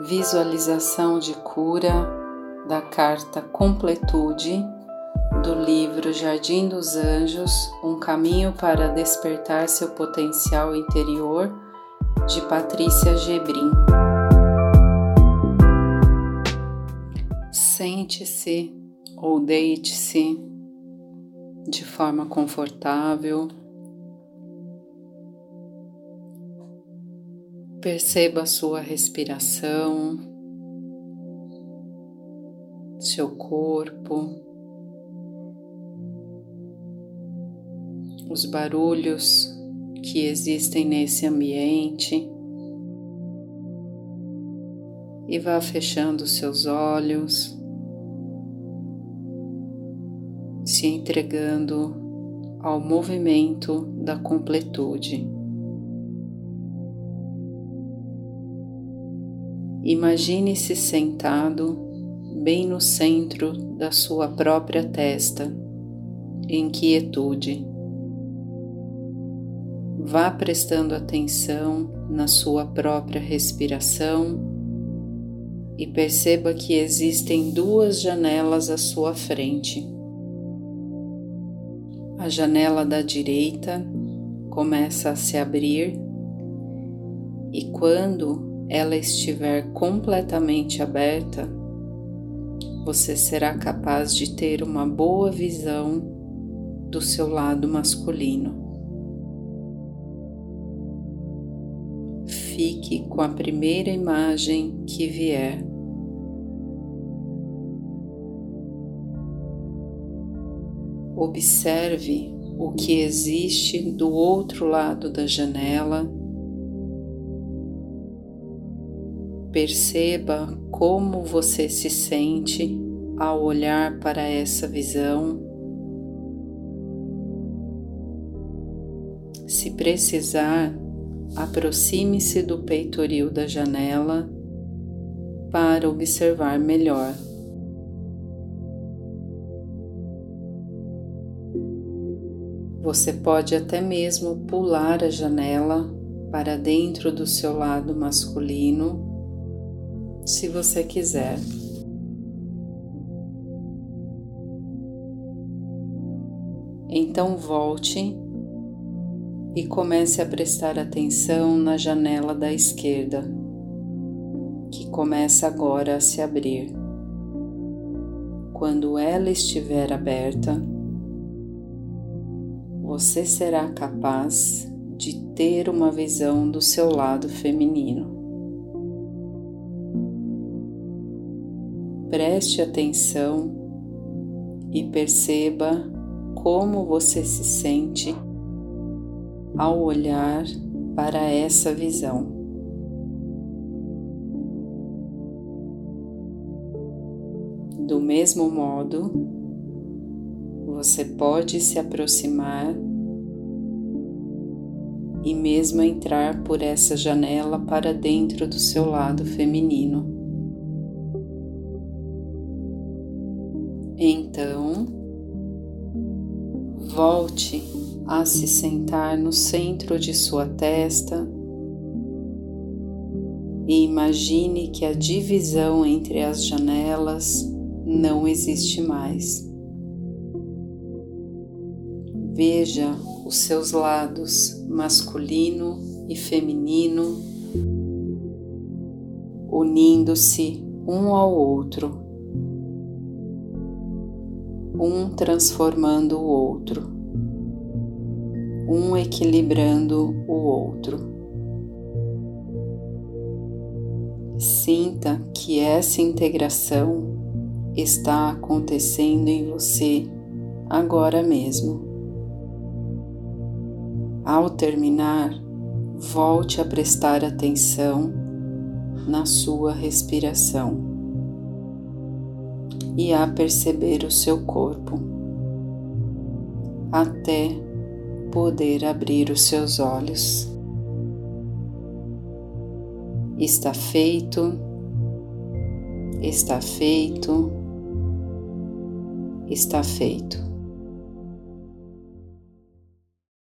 Visualização de cura da carta Completude do livro Jardim dos Anjos Um caminho para despertar seu potencial interior de Patrícia Gebrim. Sente-se ou deite-se de forma confortável Perceba a sua respiração, seu corpo, os barulhos que existem nesse ambiente e vá fechando seus olhos, se entregando ao movimento da completude. Imagine-se sentado bem no centro da sua própria testa, em quietude. Vá prestando atenção na sua própria respiração e perceba que existem duas janelas à sua frente. A janela da direita começa a se abrir e quando ela estiver completamente aberta, você será capaz de ter uma boa visão do seu lado masculino. Fique com a primeira imagem que vier. Observe o que existe do outro lado da janela Perceba como você se sente ao olhar para essa visão. Se precisar, aproxime-se do peitoril da janela para observar melhor. Você pode até mesmo pular a janela para dentro do seu lado masculino se você quiser. Então volte e comece a prestar atenção na janela da esquerda, que começa agora a se abrir. Quando ela estiver aberta, você será capaz de ter uma visão do seu lado feminino. Preste atenção e perceba como você se sente ao olhar para essa visão. Do mesmo modo, você pode se aproximar e mesmo entrar por essa janela para dentro do seu lado feminino. Então, volte a se sentar no centro de sua testa e imagine que a divisão entre as janelas não existe mais. Veja os seus lados masculino e feminino unindo-se um ao outro um transformando o outro, um equilibrando o outro. Sinta que essa integração está acontecendo em você agora mesmo. Ao terminar, volte a prestar atenção na sua respiração e a perceber o seu corpo, até poder abrir os seus olhos. Está feito, está feito, está feito.